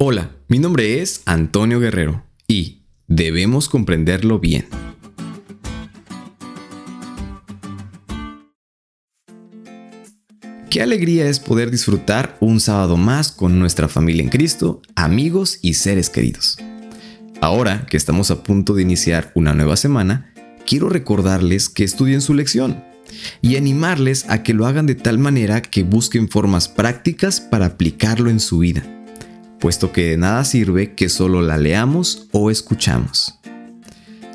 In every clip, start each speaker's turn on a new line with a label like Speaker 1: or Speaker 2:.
Speaker 1: Hola, mi nombre es Antonio Guerrero y debemos comprenderlo bien. Qué alegría es poder disfrutar un sábado más con nuestra familia en Cristo, amigos y seres queridos. Ahora que estamos a punto de iniciar una nueva semana, quiero recordarles que estudien su lección y animarles a que lo hagan de tal manera que busquen formas prácticas para aplicarlo en su vida puesto que de nada sirve que solo la leamos o escuchamos.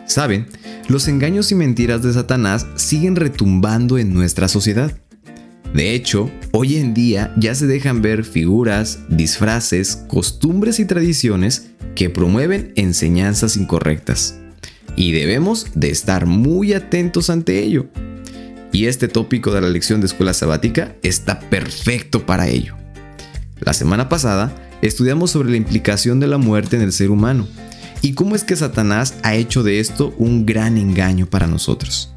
Speaker 1: Saben, los engaños y mentiras de Satanás siguen retumbando en nuestra sociedad. De hecho, hoy en día ya se dejan ver figuras, disfraces, costumbres y tradiciones que promueven enseñanzas incorrectas. Y debemos de estar muy atentos ante ello. Y este tópico de la lección de escuela sabática está perfecto para ello. La semana pasada estudiamos sobre la implicación de la muerte en el ser humano y cómo es que Satanás ha hecho de esto un gran engaño para nosotros.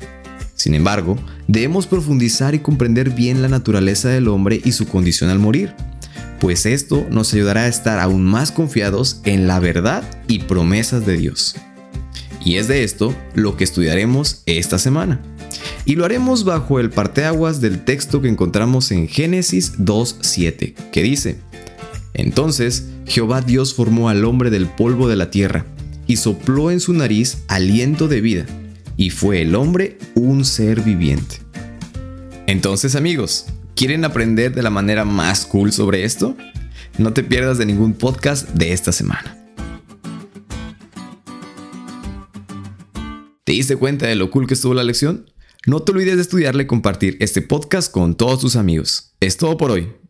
Speaker 1: Sin embargo, debemos profundizar y comprender bien la naturaleza del hombre y su condición al morir, pues esto nos ayudará a estar aún más confiados en la verdad y promesas de Dios. Y es de esto lo que estudiaremos esta semana. Y lo haremos bajo el parteaguas del texto que encontramos en Génesis 2.7, que dice, entonces Jehová Dios formó al hombre del polvo de la tierra, y sopló en su nariz aliento de vida, y fue el hombre un ser viviente. Entonces amigos, ¿quieren aprender de la manera más cool sobre esto? No te pierdas de ningún podcast de esta semana. ¿Te diste cuenta de lo cool que estuvo la lección? No te olvides de estudiarle y compartir este podcast con todos tus amigos. Es todo por hoy